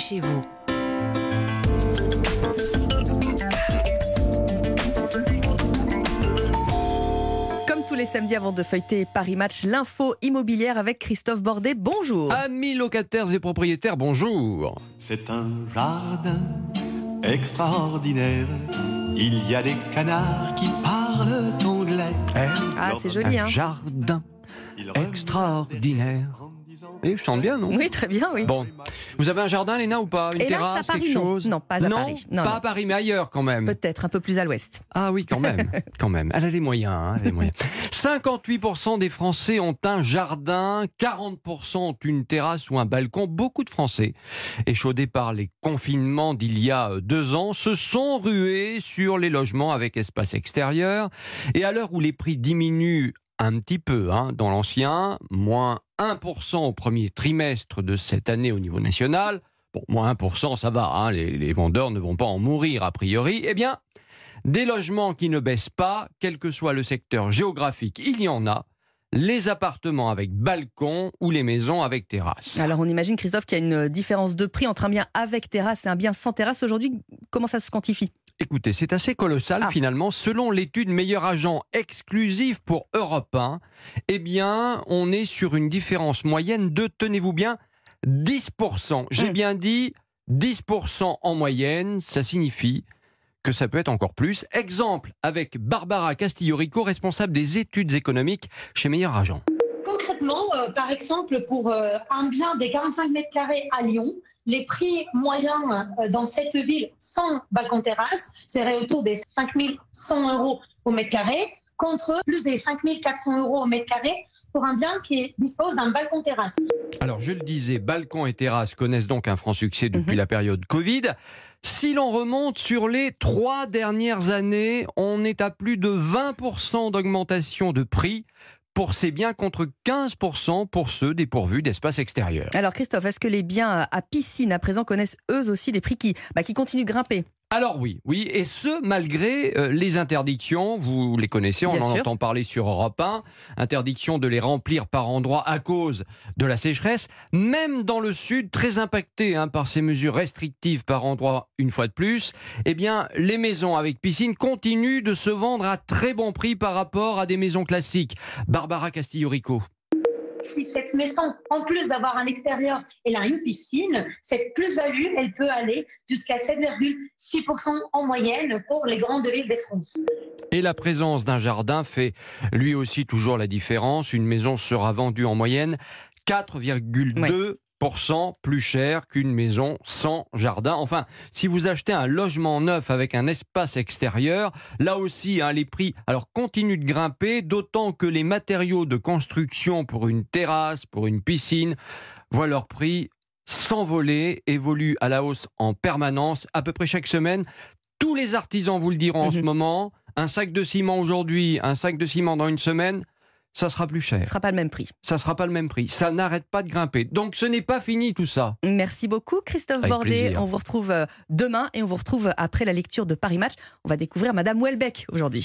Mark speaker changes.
Speaker 1: chez vous.
Speaker 2: Comme tous les samedis avant de feuilleter Paris Match, l'info immobilière avec Christophe Bordet. Bonjour.
Speaker 3: Amis locataires et propriétaires, bonjour.
Speaker 4: C'est un jardin extraordinaire. Il y a des canards qui parlent anglais.
Speaker 2: Ah, c'est joli,
Speaker 3: Un
Speaker 2: hein
Speaker 3: jardin
Speaker 4: Ils
Speaker 3: extraordinaire. Et je chante bien, non?
Speaker 2: Oui, très bien, oui.
Speaker 3: Bon, vous avez un jardin, Léna, ou pas? Une
Speaker 2: Hélas,
Speaker 3: terrasse,
Speaker 2: à Paris,
Speaker 3: quelque
Speaker 2: non.
Speaker 3: chose?
Speaker 2: Non, pas à Paris. Non,
Speaker 3: pas
Speaker 2: non.
Speaker 3: à Paris, mais ailleurs quand même.
Speaker 2: Peut-être un peu plus à l'ouest.
Speaker 3: Ah oui, quand même, quand même. Elle a les moyens. hein, elle a les moyens. 58% des Français ont un jardin, 40% ont une terrasse ou un balcon. Beaucoup de Français, échaudés par les confinements d'il y a euh, deux ans, se sont rués sur les logements avec espace extérieur. Et à l'heure où les prix diminuent un petit peu hein, dans l'ancien, moins 1% au premier trimestre de cette année au niveau national. Bon, moins 1%, ça va, hein, les, les vendeurs ne vont pas en mourir a priori. Eh bien, des logements qui ne baissent pas, quel que soit le secteur géographique, il y en a. Les appartements avec balcon ou les maisons avec terrasse.
Speaker 2: Alors, on imagine, Christophe, qu'il y a une différence de prix entre un bien avec terrasse et un bien sans terrasse. Aujourd'hui, comment ça se quantifie?
Speaker 3: Écoutez, c'est assez colossal
Speaker 2: Ah.
Speaker 3: finalement. Selon l'étude Meilleur agent exclusif pour Europe 1, eh bien, on est sur une différence moyenne de, tenez-vous bien, 10%. J'ai
Speaker 2: Mm.
Speaker 3: bien dit 10% en moyenne, ça signifie que ça peut être encore plus. Exemple avec Barbara Castillo-Rico, responsable des études économiques chez Meilleur agent.
Speaker 5: Concrètement, euh, par exemple, pour euh, un bien des 45 mètres carrés à Lyon, les prix moyens euh, dans cette ville sans balcon terrasse seraient autour des 5100 euros au mètre carré, contre plus des 5400 euros au mètre carré pour un bien qui dispose d'un balcon terrasse.
Speaker 3: Alors, je le disais, balcon et terrasse connaissent donc un franc succès depuis
Speaker 2: Mhm.
Speaker 3: la période Covid. Si l'on remonte sur les trois dernières années, on est à plus de 20% d'augmentation de prix pour ces biens contre 15% pour ceux dépourvus d'espace extérieur.
Speaker 2: Alors, Christophe, est-ce que les biens à piscine à présent connaissent eux aussi des prix qui, bah, qui continuent de grimper?
Speaker 3: Alors oui, oui, et ce malgré euh, les interdictions, vous les connaissez, on
Speaker 2: Bien
Speaker 3: en
Speaker 2: sûr.
Speaker 3: entend parler sur Europe 1, interdiction de les remplir par endroits à cause de la sécheresse, même dans le sud, très impacté hein, par ces mesures restrictives par endroits une fois de plus, eh bien les maisons avec piscine continuent de se vendre à très bon prix par rapport à des maisons classiques. Barbara Castillo-Rico.
Speaker 5: Si cette maison, en plus d'avoir un extérieur, elle a une piscine, cette plus-value, elle peut aller jusqu'à 7,6% en moyenne pour les grandes villes de France.
Speaker 3: Et la présence d'un jardin fait lui aussi toujours la différence. Une maison sera vendue en moyenne 4,2% plus cher qu'une maison sans jardin. Enfin, si vous achetez un logement neuf avec un espace extérieur, là aussi, hein, les prix alors continuent de grimper, d'autant que les matériaux de construction pour une terrasse, pour une piscine, voient leur prix s'envoler, évoluent à la hausse en permanence, à peu près chaque semaine. Tous les artisans vous le diront en ce
Speaker 2: Mhm.
Speaker 3: moment. Un sac de ciment aujourd'hui, un sac de ciment dans une semaine, ça sera plus
Speaker 2: Ce
Speaker 3: cher.
Speaker 2: ne sera pas le même prix.
Speaker 3: Ça sera pas le même prix. Ça n'arrête pas de grimper. Donc ce n'est pas fini tout ça.
Speaker 2: Merci beaucoup, Christophe
Speaker 3: Avec
Speaker 2: Bordet.
Speaker 3: plaisir.
Speaker 2: On vous retrouve euh, demain et on vous retrouve après la lecture de Paris Match. On va découvrir Madame Welbeck aujourd'hui.